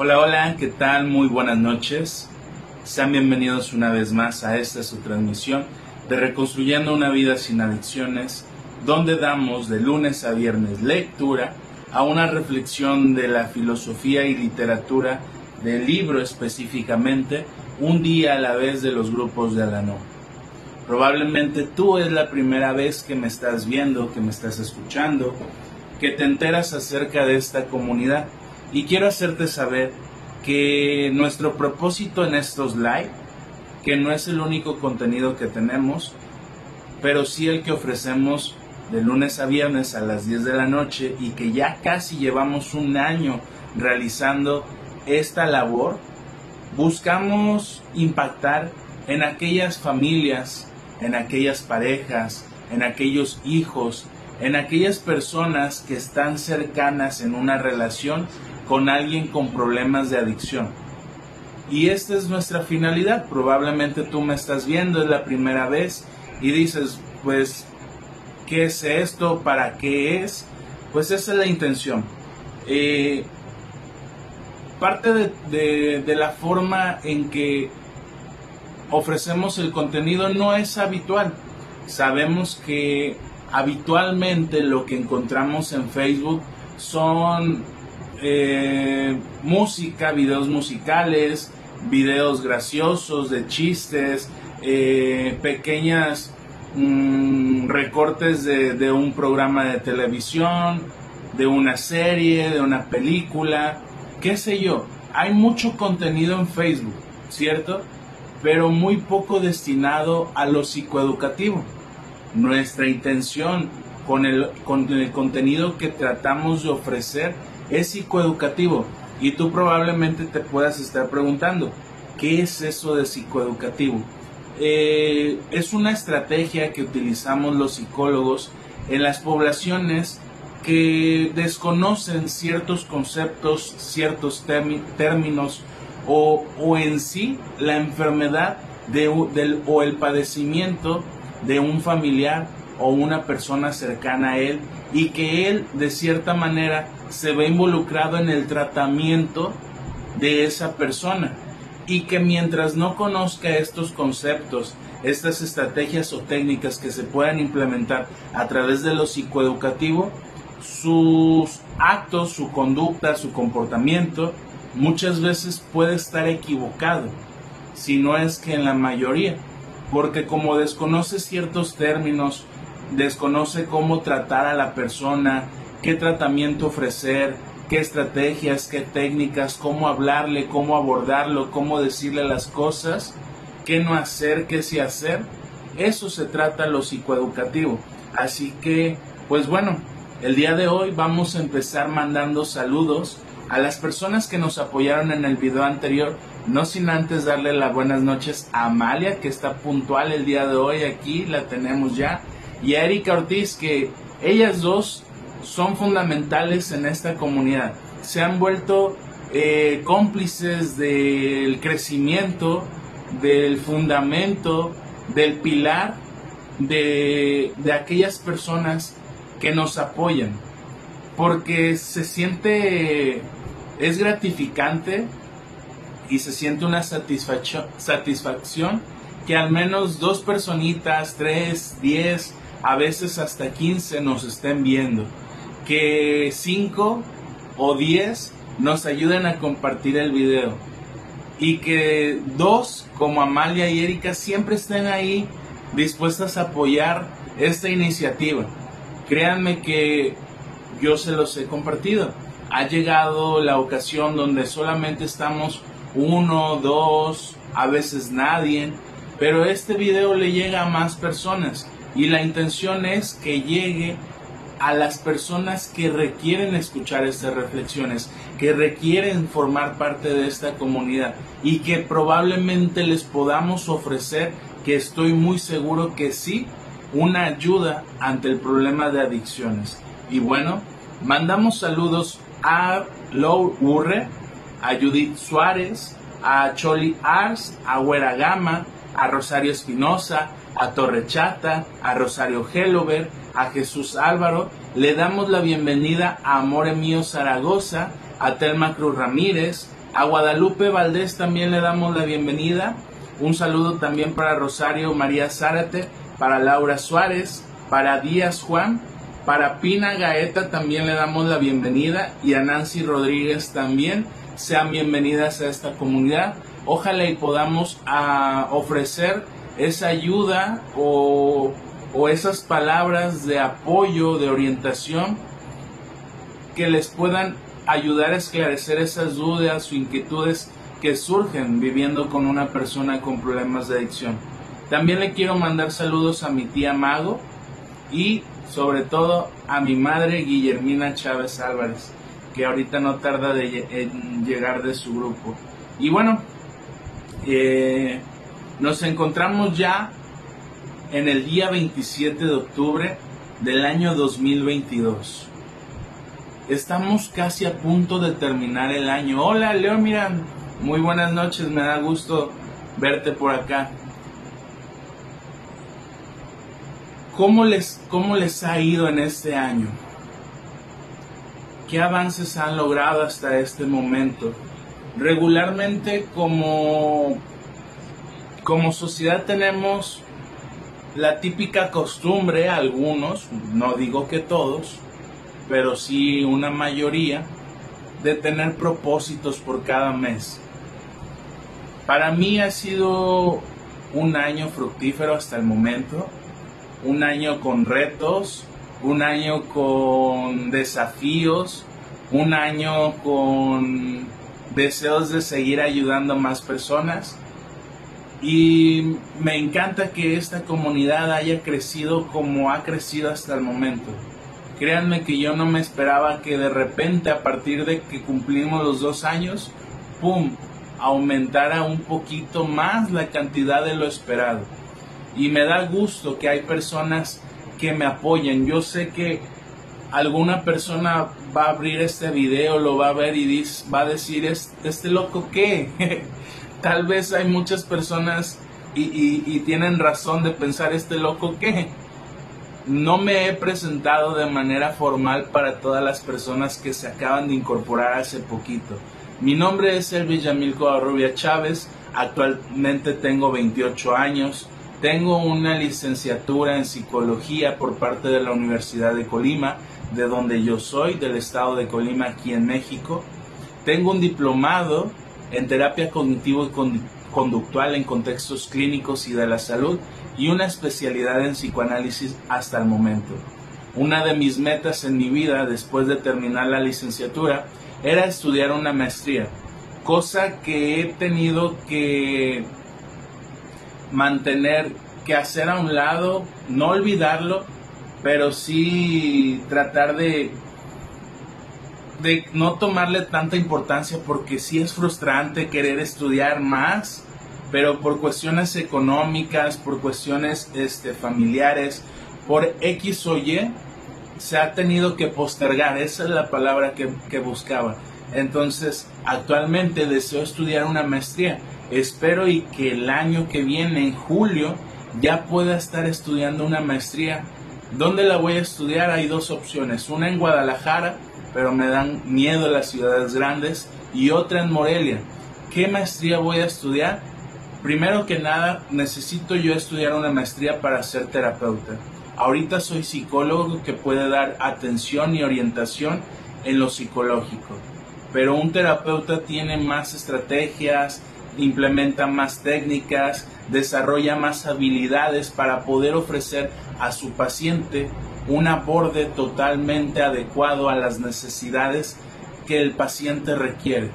Hola, hola, ¿qué tal? Muy buenas noches. Sean bienvenidos una vez más a esta su transmisión de Reconstruyendo una vida sin adicciones, donde damos de lunes a viernes lectura a una reflexión de la filosofía y literatura del libro específicamente, un día a la vez de los grupos de Alanó. Probablemente tú es la primera vez que me estás viendo, que me estás escuchando, que te enteras acerca de esta comunidad. Y quiero hacerte saber que nuestro propósito en estos live, que no es el único contenido que tenemos, pero sí el que ofrecemos de lunes a viernes a las 10 de la noche y que ya casi llevamos un año realizando esta labor, buscamos impactar en aquellas familias, en aquellas parejas, en aquellos hijos, en aquellas personas que están cercanas en una relación con alguien con problemas de adicción. Y esta es nuestra finalidad. Probablemente tú me estás viendo, es la primera vez y dices, pues, ¿qué es esto? ¿Para qué es? Pues esa es la intención. Eh, parte de, de la forma en que ofrecemos el contenido no es habitual. Sabemos que habitualmente lo que encontramos en Facebook son eh, música, videos musicales, videos graciosos, de chistes, eh, pequeñas mm, recortes de, de un programa de televisión, de una serie, de una película, qué sé yo. Hay mucho contenido en Facebook, ¿cierto? Pero muy poco destinado a lo psicoeducativo. Nuestra intención con el, con el contenido que tratamos de ofrecer es psicoeducativo. Y tú probablemente te puedas estar preguntando, ¿qué es eso de psicoeducativo? Eh, es una estrategia que utilizamos los psicólogos en las poblaciones que desconocen ciertos conceptos, ciertos términos o, en sí la enfermedad de, del, o el padecimiento de un familiar o una persona cercana a él y que él de cierta manera se ve involucrado en el tratamiento de esa persona. Y que mientras no conozca estos conceptos, estas estrategias o técnicas que se puedan implementar a través de lo psicoeducativo, sus actos, su conducta, su comportamiento, muchas veces puede estar equivocado, si no es que en la mayoría, porque como desconoce ciertos términos, desconoce cómo tratar a la persona, qué tratamiento ofrecer, qué estrategias, qué técnicas, cómo hablarle, cómo abordarlo, cómo decirle las cosas, qué no hacer, qué sí hacer. Eso se trata lo psicoeducativo. Así que, pues bueno, el día de hoy vamos a empezar mandando saludos a las personas que nos apoyaron en el video anterior, no sin antes darle las buenas noches a Amalia, que está puntual el día de hoy aquí, la tenemos ya, y a Erika Ortiz, que ellas dos son fundamentales en esta comunidad. Se han vuelto eh, cómplices del crecimiento, del fundamento, del pilar de, de aquellas personas que nos apoyan. Porque se siente, es gratificante y se siente una satisfacción, que al menos dos personitas, tres, diez, a veces hasta quince nos estén viendo que 5 o 10 nos ayuden a compartir el video y que dos como Amalia y Erika siempre estén ahí dispuestas a apoyar esta iniciativa. Créanme que yo se los he compartido. Ha llegado la ocasión donde solamente estamos uno, dos, a veces nadie, pero este video le llega a más personas y la intención es que llegue a las personas que requieren escuchar estas reflexiones, que requieren formar parte de esta comunidad y que probablemente les podamos ofrecer, que estoy muy seguro que sí, una ayuda ante el problema de adicciones. Y bueno, mandamos saludos a Lou Urre, a Judith Suárez, a Choli Ars, a Huera Gama, a Rosario Espinosa, a Torrechata, a Rosario Hellover, a Jesús Álvaro, le damos la bienvenida a Amore Mío Zaragoza, a Telma Cruz Ramírez, A Guadalupe Valdés también le damos la bienvenida. Un saludo también para Rosario María Zárate, para Laura Suárez, para Díaz Juan, para Pina Gaeta también le damos la bienvenida y a Nancy Rodríguez también. Sean bienvenidas a esta comunidad. Ojalá y podamos ah, ofrecer esa ayuda o, o esas palabras de apoyo, de orientación que les puedan ayudar a esclarecer esas dudas o inquietudes que surgen viviendo con una persona con problemas de adicción. También le quiero mandar saludos a mi tía Mago y sobre todo a mi madre Guillermina Chávez Álvarez, que ahorita no tarda de, en llegar de su grupo. Y bueno, eh, nos encontramos ya en el día 27 de octubre del año 2022. Estamos casi a punto de terminar el año. Hola, Leo, mira, muy buenas noches, me da gusto verte por acá. ¿Cómo les, ¿Cómo les ha ido en este año? ¿Qué avances han logrado hasta este momento? Regularmente como, como sociedad tenemos la típica costumbre, algunos, no digo que todos, pero sí una mayoría, de tener propósitos por cada mes. Para mí ha sido un año fructífero hasta el momento un año con retos, un año con desafíos, un año con deseos de seguir ayudando a más personas. Y me encanta que esta comunidad haya crecido como ha crecido hasta el momento. Créanme que yo no me esperaba que de repente a partir de que cumplimos los dos años, ¡pum!, aumentara un poquito más la cantidad de lo esperado y me da gusto que hay personas que me apoyen. Yo sé que alguna persona va a abrir este video, lo va a ver y va a decir, ¿este loco qué? Tal vez hay muchas personas y, y tienen razón de pensar, ¿este loco qué? No me he presentado de manera formal para todas las personas que se acaban de incorporar hace poquito. Mi nombre es Elvis Yamilco Arrubia Chávez, actualmente tengo 28 años, tengo una licenciatura en psicología por parte de la Universidad de Colima, de donde yo soy, del estado de Colima, aquí en México. Tengo un diplomado en terapia cognitivo y conductual en contextos clínicos y de la salud y una especialidad en psicoanálisis hasta el momento. Una de mis metas en mi vida después de terminar la licenciatura era estudiar una maestría, cosa que he tenido que mantener que hacer a un lado, no olvidarlo, pero sí tratar de de no tomarle tanta importancia porque sí es frustrante querer estudiar más, pero por cuestiones económicas, por cuestiones este, familiares, por X o Y, se ha tenido que postergar, esa es la palabra que, que buscaba. Entonces, actualmente deseo estudiar una maestría Espero y que el año que viene, en julio, ya pueda estar estudiando una maestría. ¿Dónde la voy a estudiar? Hay dos opciones. Una en Guadalajara, pero me dan miedo las ciudades grandes, y otra en Morelia. ¿Qué maestría voy a estudiar? Primero que nada, necesito yo estudiar una maestría para ser terapeuta. Ahorita soy psicólogo que puede dar atención y orientación en lo psicológico, pero un terapeuta tiene más estrategias, implementa más técnicas, desarrolla más habilidades para poder ofrecer a su paciente un aborde totalmente adecuado a las necesidades que el paciente requiere.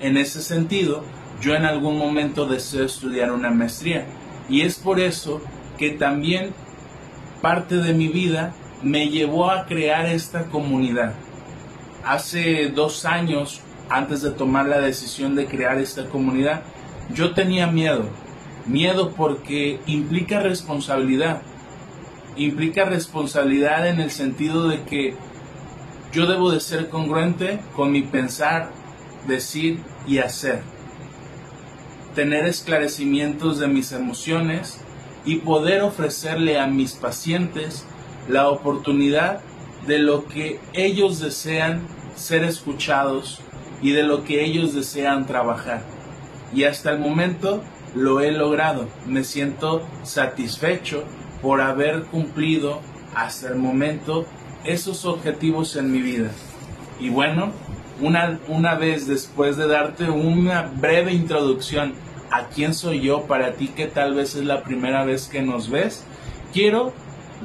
En ese sentido, yo en algún momento deseo estudiar una maestría y es por eso que también parte de mi vida me llevó a crear esta comunidad. Hace dos años, antes de tomar la decisión de crear esta comunidad, yo tenía miedo, miedo porque implica responsabilidad, implica responsabilidad en el sentido de que yo debo de ser congruente con mi pensar, decir y hacer, tener esclarecimientos de mis emociones y poder ofrecerle a mis pacientes la oportunidad de lo que ellos desean ser escuchados y de lo que ellos desean trabajar. Y hasta el momento lo he logrado. Me siento satisfecho por haber cumplido hasta el momento esos objetivos en mi vida. Y bueno, una, una vez después de darte una breve introducción a quién soy yo para ti que tal vez es la primera vez que nos ves, quiero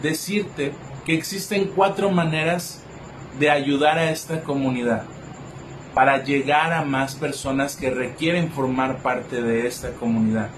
decirte que existen cuatro maneras de ayudar a esta comunidad para llegar a más personas que requieren formar parte de esta comunidad,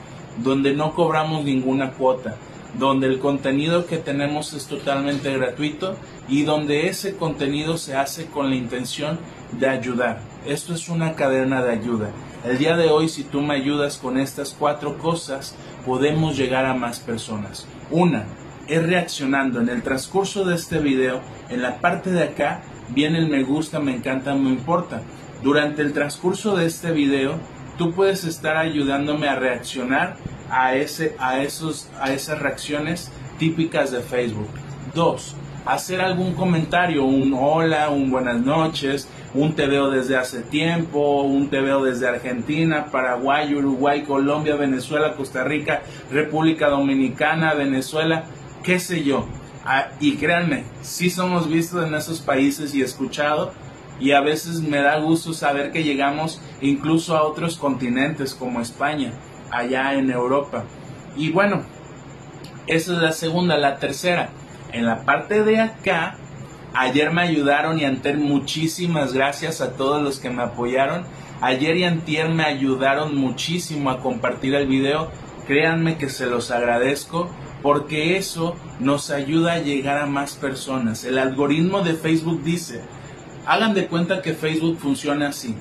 donde no cobramos ninguna cuota, donde el contenido que tenemos es totalmente gratuito y donde ese contenido se hace con la intención de ayudar. Esto es una cadena de ayuda. El día de hoy, si tú me ayudas con estas cuatro cosas, podemos llegar a más personas. Una, es reaccionando. En el transcurso de este video, en la parte de acá, viene el me gusta, me encanta, me importa. Durante el transcurso de este video, tú puedes estar ayudándome a reaccionar a, ese, a, esos, a esas reacciones típicas de Facebook. Dos, hacer algún comentario, un hola, un buenas noches, un te veo desde hace tiempo, un te veo desde Argentina, Paraguay, Uruguay, Colombia, Venezuela, Costa Rica, República Dominicana, Venezuela, qué sé yo. Ah, y créanme, sí somos vistos en esos países y escuchado y a veces me da gusto saber que llegamos incluso a otros continentes como España, allá en Europa. Y bueno, esa es la segunda, la tercera. En la parte de acá, ayer me ayudaron y antes muchísimas gracias a todos los que me apoyaron. Ayer y antier me ayudaron muchísimo a compartir el video. Créanme que se los agradezco porque eso nos ayuda a llegar a más personas. El algoritmo de Facebook dice, hagan de cuenta que Facebook funciona así.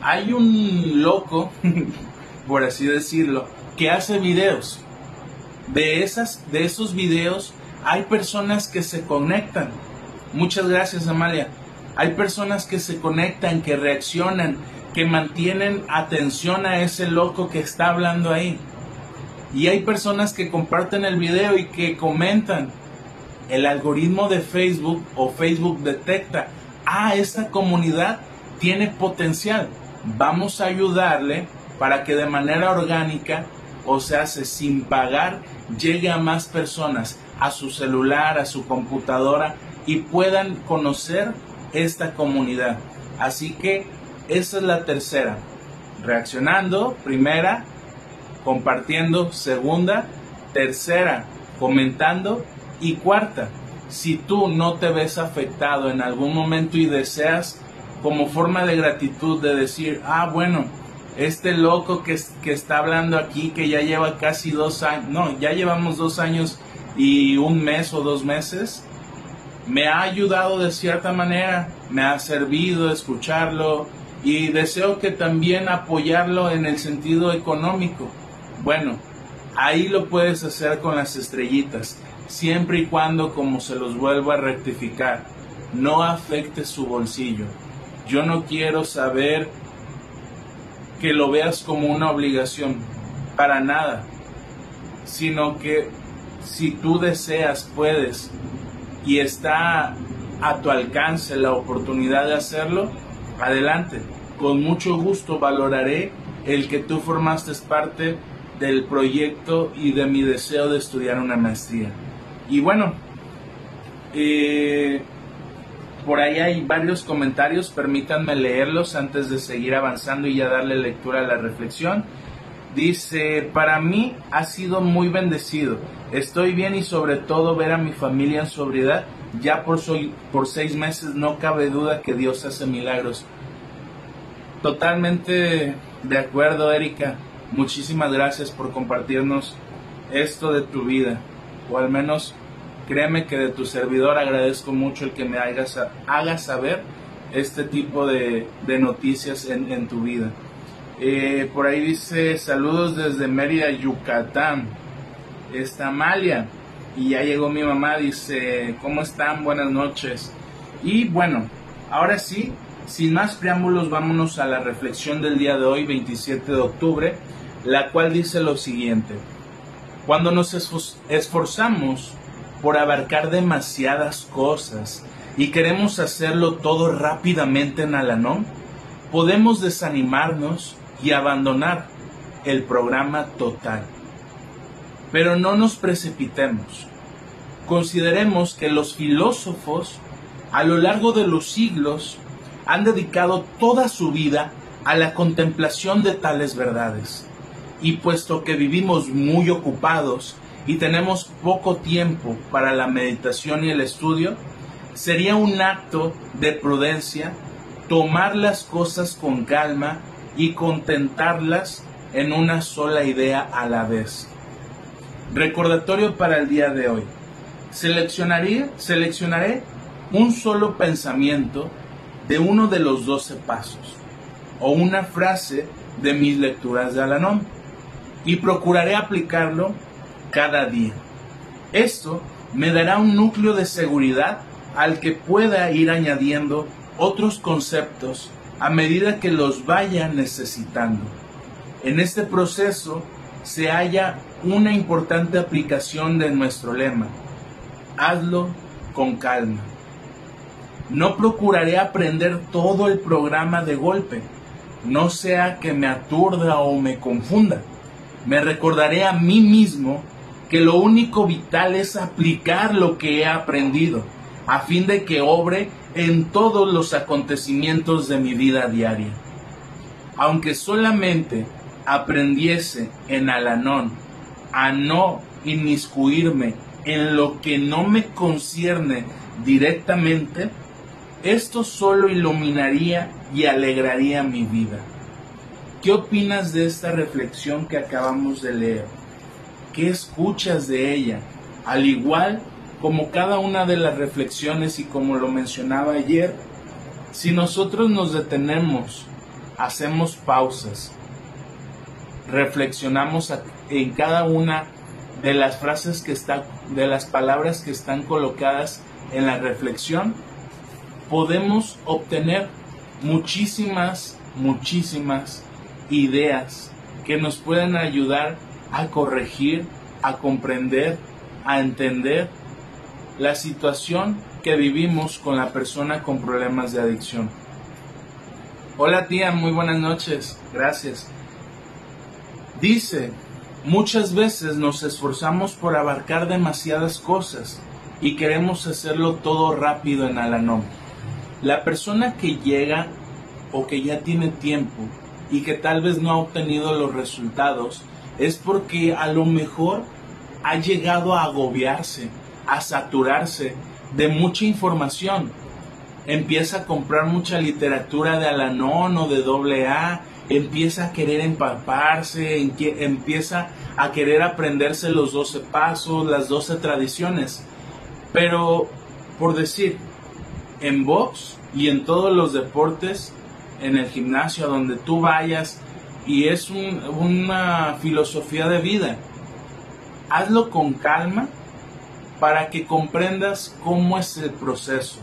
Hay un loco, por así decirlo, que hace videos. De, esas, de esos videos hay personas que se conectan. Muchas gracias, Amalia. Hay personas que se conectan, que reaccionan, que mantienen atención a ese loco que está hablando ahí. Y hay personas que comparten el video y que comentan. El algoritmo de Facebook o Facebook detecta, ah, esta comunidad tiene potencial. Vamos a ayudarle para que de manera orgánica, o sea, sin pagar, llegue a más personas, a su celular, a su computadora y puedan conocer esta comunidad. Así que esa es la tercera. Reaccionando, primera, compartiendo, segunda, tercera, comentando y cuarta, si tú no te ves afectado en algún momento y deseas como forma de gratitud de decir, ah, bueno, este loco que, que está hablando aquí, que ya lleva casi dos años, no, ya llevamos dos años y un mes o dos meses, me ha ayudado de cierta manera, me ha servido escucharlo y deseo que también apoyarlo en el sentido económico. Bueno, ahí lo puedes hacer con las estrellitas, siempre y cuando, como se los vuelvo a rectificar, no afecte su bolsillo. Yo no quiero saber que lo veas como una obligación, para nada, sino que si tú deseas, puedes, y está a tu alcance la oportunidad de hacerlo, adelante. Con mucho gusto valoraré el que tú formaste parte del proyecto y de mi deseo de estudiar una maestría. Y bueno, eh, por ahí hay varios comentarios, permítanme leerlos antes de seguir avanzando y ya darle lectura a la reflexión. Dice, para mí ha sido muy bendecido. Estoy bien y sobre todo ver a mi familia en sobriedad. Ya por, soy, por seis meses no cabe duda que Dios hace milagros. Totalmente de acuerdo, Erika. Muchísimas gracias por compartirnos esto de tu vida. O al menos créeme que de tu servidor agradezco mucho el que me hagas, haga saber este tipo de, noticias en, tu vida. Eh, por ahí dice saludos desde Mérida, Yucatán. Está Amalia. Y ya llegó mi mamá, dice, ¿cómo están? Buenas noches. Y bueno, ahora sí, sin más preámbulos, vámonos a la reflexión del día de hoy, 27 de octubre la cual dice lo siguiente, cuando nos esforzamos por abarcar demasiadas cosas y queremos hacerlo todo rápidamente en Alanón, podemos desanimarnos y abandonar el programa total. Pero no nos precipitemos. Consideremos que los filósofos a lo largo de los siglos han dedicado toda su vida a la contemplación de tales verdades. Y puesto que vivimos muy ocupados y tenemos poco tiempo para la meditación y el estudio, sería un acto de prudencia tomar las cosas con calma y contentarlas en una sola idea a la vez. Recordatorio para el día de hoy. Seleccionaré, un solo pensamiento de uno de los doce pasos o una frase de mis lecturas de Alanón y procuraré aplicarlo cada día. Esto me dará un núcleo de seguridad al que pueda ir añadiendo otros conceptos a medida que los vaya necesitando. En este proceso se halla una importante aplicación de nuestro lema. Hazlo con calma. No procuraré aprender todo el programa de golpe, no sea que me aturda o me confunda. Me recordaré a mí mismo que lo único vital es aplicar lo que he aprendido, a fin de que obre en todos los acontecimientos de mi vida diaria. Aunque solamente aprendiese en Alanón a no inmiscuirme en lo que no me concierne directamente, esto solo iluminaría y alegraría mi vida. ¿Qué opinas de esta reflexión que acabamos de leer? ¿Qué escuchas de ella? Al igual como cada una de las reflexiones y como lo mencionaba ayer, si nosotros nos detenemos, hacemos pausas, reflexionamos en cada una de las frases que están, de las palabras que están colocadas en la reflexión, podemos obtener muchísimas, muchísimas ideas que nos pueden ayudar a corregir, a comprender, a entender la situación que vivimos con la persona con problemas de adicción. Hola tía, muy buenas noches, gracias. Dice, muchas veces nos esforzamos por abarcar demasiadas cosas y queremos hacerlo todo rápido en Alanón. La persona que llega o que ya tiene tiempo y que tal vez no ha obtenido los resultados es porque a lo mejor ha llegado a agobiarse, a saturarse de mucha información. Empieza a comprar mucha literatura de Alanón o de doble A empieza a querer empaparse, empieza a querer aprenderse los 12 pasos, las 12 tradiciones. Pero, por decir, en box y en todos los deportes, en el gimnasio, a donde tú vayas, y es una filosofía de vida. Hazlo con calma para que comprendas cómo es el proceso.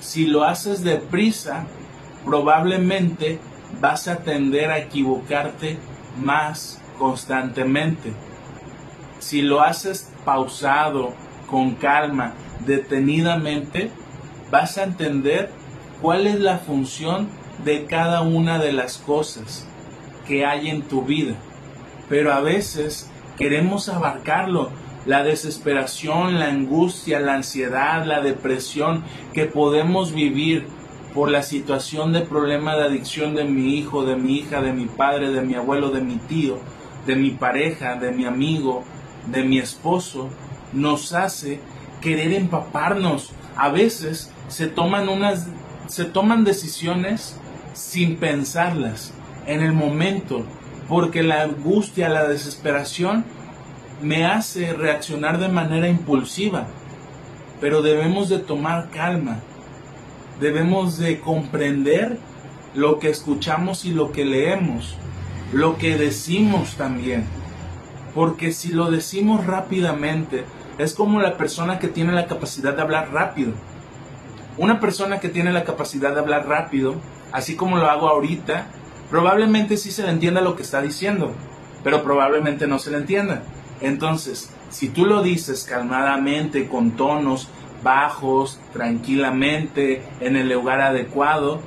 Si lo haces deprisa, probablemente vas a tender a equivocarte más constantemente. Si lo haces pausado, con calma, detenidamente, vas a entender cuál es la función de cada una de las cosas que hay en tu vida. Pero a veces queremos abarcarlo. La desesperación, la angustia, la ansiedad, la depresión que podemos vivir por la situación de problema de adicción de mi hijo, de mi hija, de mi padre, de mi abuelo, de mi tío, de mi pareja, de mi amigo, de mi esposo, nos hace querer empaparnos. A veces se toman unas se toman decisiones sin pensarlas en el momento, porque la angustia, la desesperación me hace reaccionar de manera impulsiva. Pero debemos de tomar calma, debemos de comprender lo que escuchamos y lo que leemos, lo que decimos también. Porque si lo decimos rápidamente, es como la persona que tiene la capacidad de hablar rápido. Una persona que tiene la capacidad de hablar rápido, así como lo hago ahorita, probablemente sí se le entienda lo que está diciendo, pero probablemente no se le entienda. Entonces, si tú lo dices calmadamente, con tonos bajos, tranquilamente, en el lugar adecuado,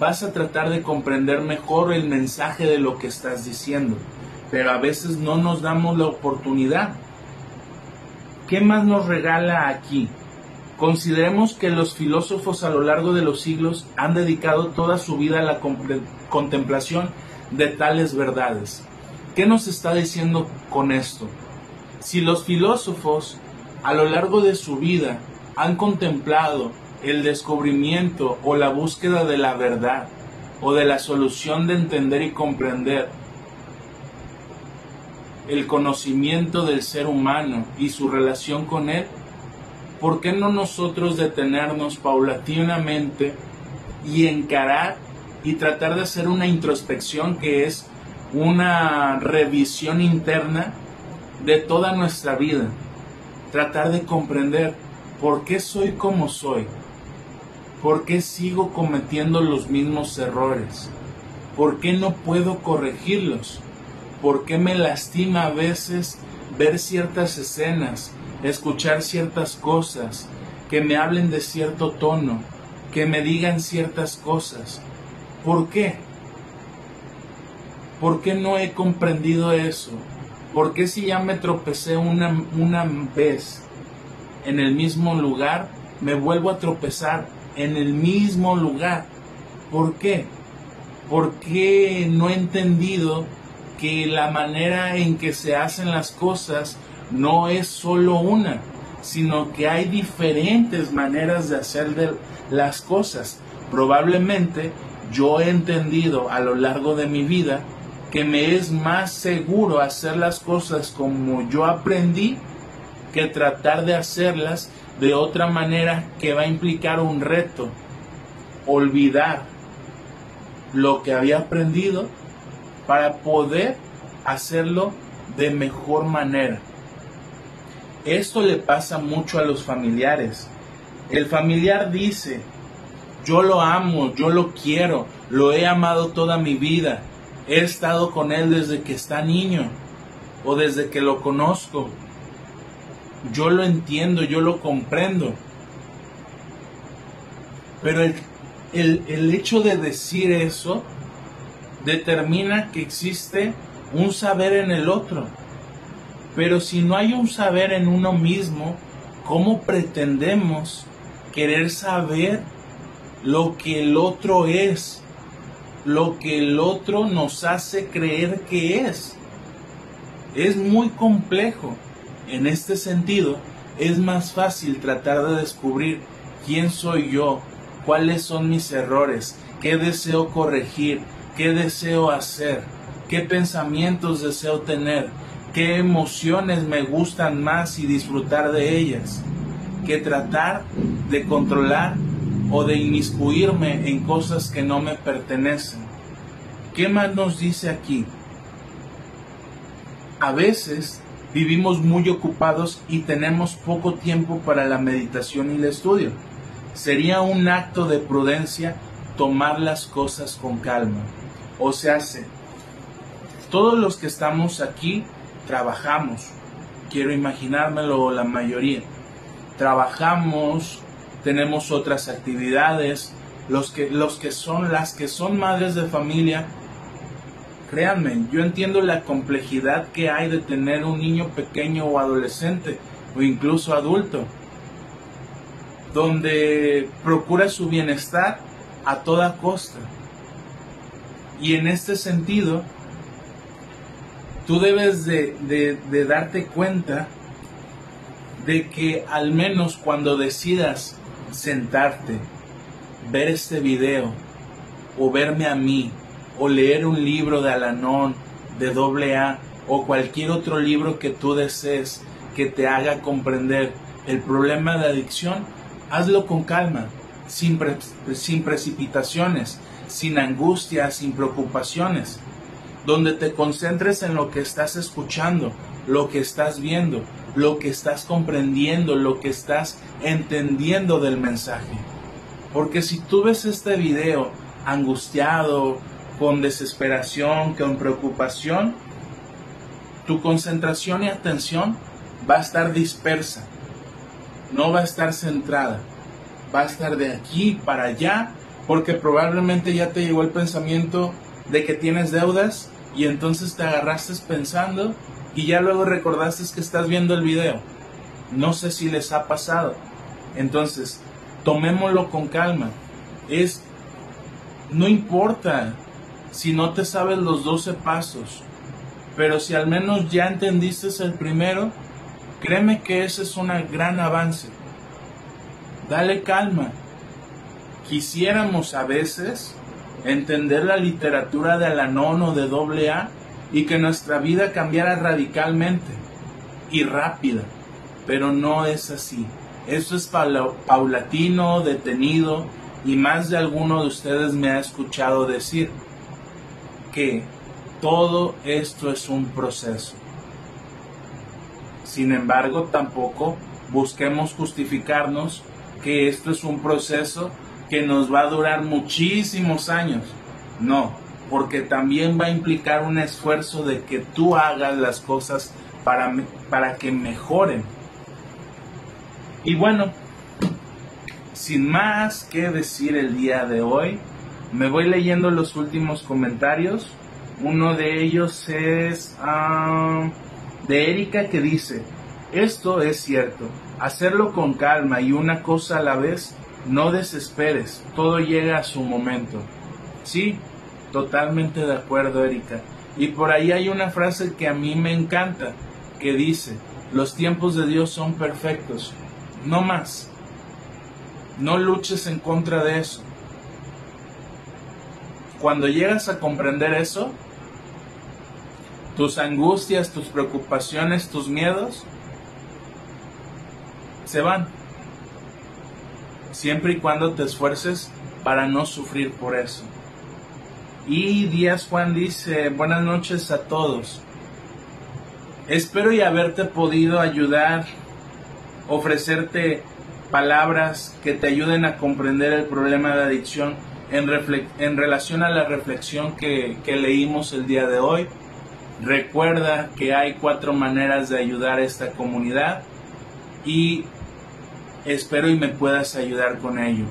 vas a tratar de comprender mejor el mensaje de lo que estás diciendo. Pero a veces no nos damos la oportunidad. ¿Qué más nos regala aquí? Consideremos que los filósofos a lo largo de los siglos han dedicado toda su vida a la contemplación de tales verdades. ¿Qué nos está diciendo con esto? Si los filósofos a lo largo de su vida han contemplado el descubrimiento o la búsqueda de la verdad o de la solución de entender y comprender el conocimiento del ser humano y su relación con él, ¿por qué no nosotros detenernos paulatinamente y encarar y tratar de hacer una introspección que es una revisión interna de toda nuestra vida? Tratar de comprender por qué soy como soy, ¿Por qué sigo cometiendo los mismos errores? ¿Por qué no puedo corregirlos? ¿Por qué me lastima a veces ver ciertas escenas, escuchar ciertas cosas, que me hablen de cierto tono, que me digan ciertas cosas? ¿Por qué? ¿Por qué no he comprendido eso? ¿Por qué si ya me tropecé una, una vez en el mismo lugar, me vuelvo a tropezar en el mismo lugar. ¿Por qué? Porque no he entendido que la manera en que se hacen las cosas no es solo una, sino que hay diferentes maneras de hacer las cosas. Probablemente yo he entendido a lo largo de mi vida que me es más seguro hacer las cosas como yo aprendí que tratar de hacerlas de otra manera que va a implicar un reto, olvidar lo que había aprendido para poder hacerlo de mejor manera. Esto le pasa mucho a los familiares. El familiar dice, yo lo amo, yo lo quiero, lo he amado toda mi vida, he estado con él desde que está niño o desde que lo conozco, yo lo entiendo, yo lo comprendo. Pero el, el, hecho de decir eso determina que existe un saber en el otro. Pero si no hay un saber en uno mismo, ¿cómo pretendemos querer saber lo que el otro es? Lo que el otro nos hace creer que es. Es muy complejo. En este sentido, es más fácil tratar de descubrir quién soy yo, cuáles son mis errores, qué deseo corregir, qué deseo hacer, qué pensamientos deseo tener, qué emociones me gustan más y disfrutar de ellas, que tratar de controlar o de inmiscuirme en cosas que no me pertenecen. ¿Qué más nos dice aquí? A veces vivimos muy ocupados y tenemos poco tiempo para la meditación y el estudio. Sería un acto de prudencia tomar las cosas con calma. O se hace, todos los que estamos aquí trabajamos, quiero imaginármelo la mayoría, trabajamos, tenemos otras actividades, los que, los que son las que son madres de familia Créanme, yo entiendo la complejidad que hay de tener un niño pequeño o adolescente o incluso adulto, donde procura su bienestar a toda costa. Y en este sentido, tú debes de, de darte cuenta de que al menos cuando decidas sentarte, ver este video o verme a mí, o leer un libro de Alanón, de doble A o cualquier otro libro que tú desees que te haga comprender el problema de adicción, hazlo con calma, sin, sin precipitaciones, sin angustia, sin preocupaciones, donde te concentres en lo que estás escuchando, lo que estás viendo, lo que estás comprendiendo, lo que estás entendiendo del mensaje. Porque si tú ves este video angustiado, con desesperación, con preocupación, tu concentración y atención va a estar dispersa, no va a estar centrada, va a estar de aquí para allá porque probablemente ya te llegó el pensamiento de que tienes deudas y entonces te agarraste pensando y ya luego recordaste que estás viendo el video. No sé si les ha pasado. Entonces, tomémoslo con calma. Es, no importa si no te sabes los 12 pasos, pero si al menos ya entendiste el primero, créeme que ese es un gran avance. Dale calma. Quisiéramos a veces entender la literatura de Alanón o de doble A y que nuestra vida cambiara radicalmente y rápida, pero no es así. Eso es paulatino, detenido, y más de alguno de ustedes me ha escuchado decir que todo esto es un proceso. Sin embargo, tampoco busquemos justificarnos que esto es un proceso que nos va a durar muchísimos años. No, porque también va a implicar un esfuerzo de que tú hagas las cosas para, para que mejoren. Y bueno, sin más que decir el día de hoy, me voy leyendo los últimos comentarios. Uno de ellos es ah, de Erika que dice, esto es cierto, hacerlo con calma y una cosa a la vez, no desesperes, todo llega a su momento. Sí, totalmente de acuerdo Erika. Y por ahí hay una frase que a mí me encanta, que dice, los tiempos de Dios son perfectos, no más. No luches en contra de eso. Cuando llegas a comprender eso, tus angustias, tus preocupaciones, tus miedos, se van. Siempre y cuando te esfuerces para no sufrir por eso. Y Díaz Juan dice, buenas noches a todos. Espero y haberte podido ayudar, ofrecerte palabras que te ayuden a comprender el problema de adicción en, en relación a la reflexión que, que leímos el día de hoy. Recuerda que hay cuatro maneras de ayudar a esta comunidad y espero y me puedas ayudar con ello.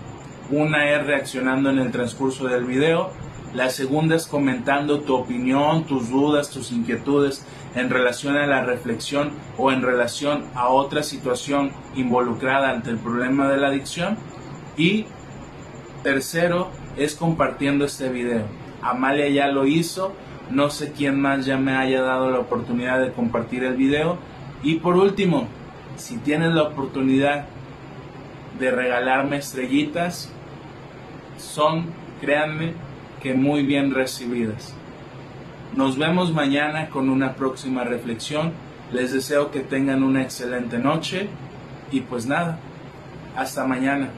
Una es reaccionando en el transcurso del video, la segunda es comentando tu opinión, tus dudas, tus inquietudes en relación a la reflexión o en relación a otra situación involucrada ante el problema de la adicción. Y tercero es compartiendo este video. Amalia ya lo hizo, no sé quién más ya me haya dado la oportunidad de compartir el video. Y por último, si tienes la oportunidad de regalarme estrellitas, son, créanme, que muy bien recibidas. Nos vemos mañana con una próxima reflexión. Les deseo que tengan una excelente noche y pues nada, hasta mañana.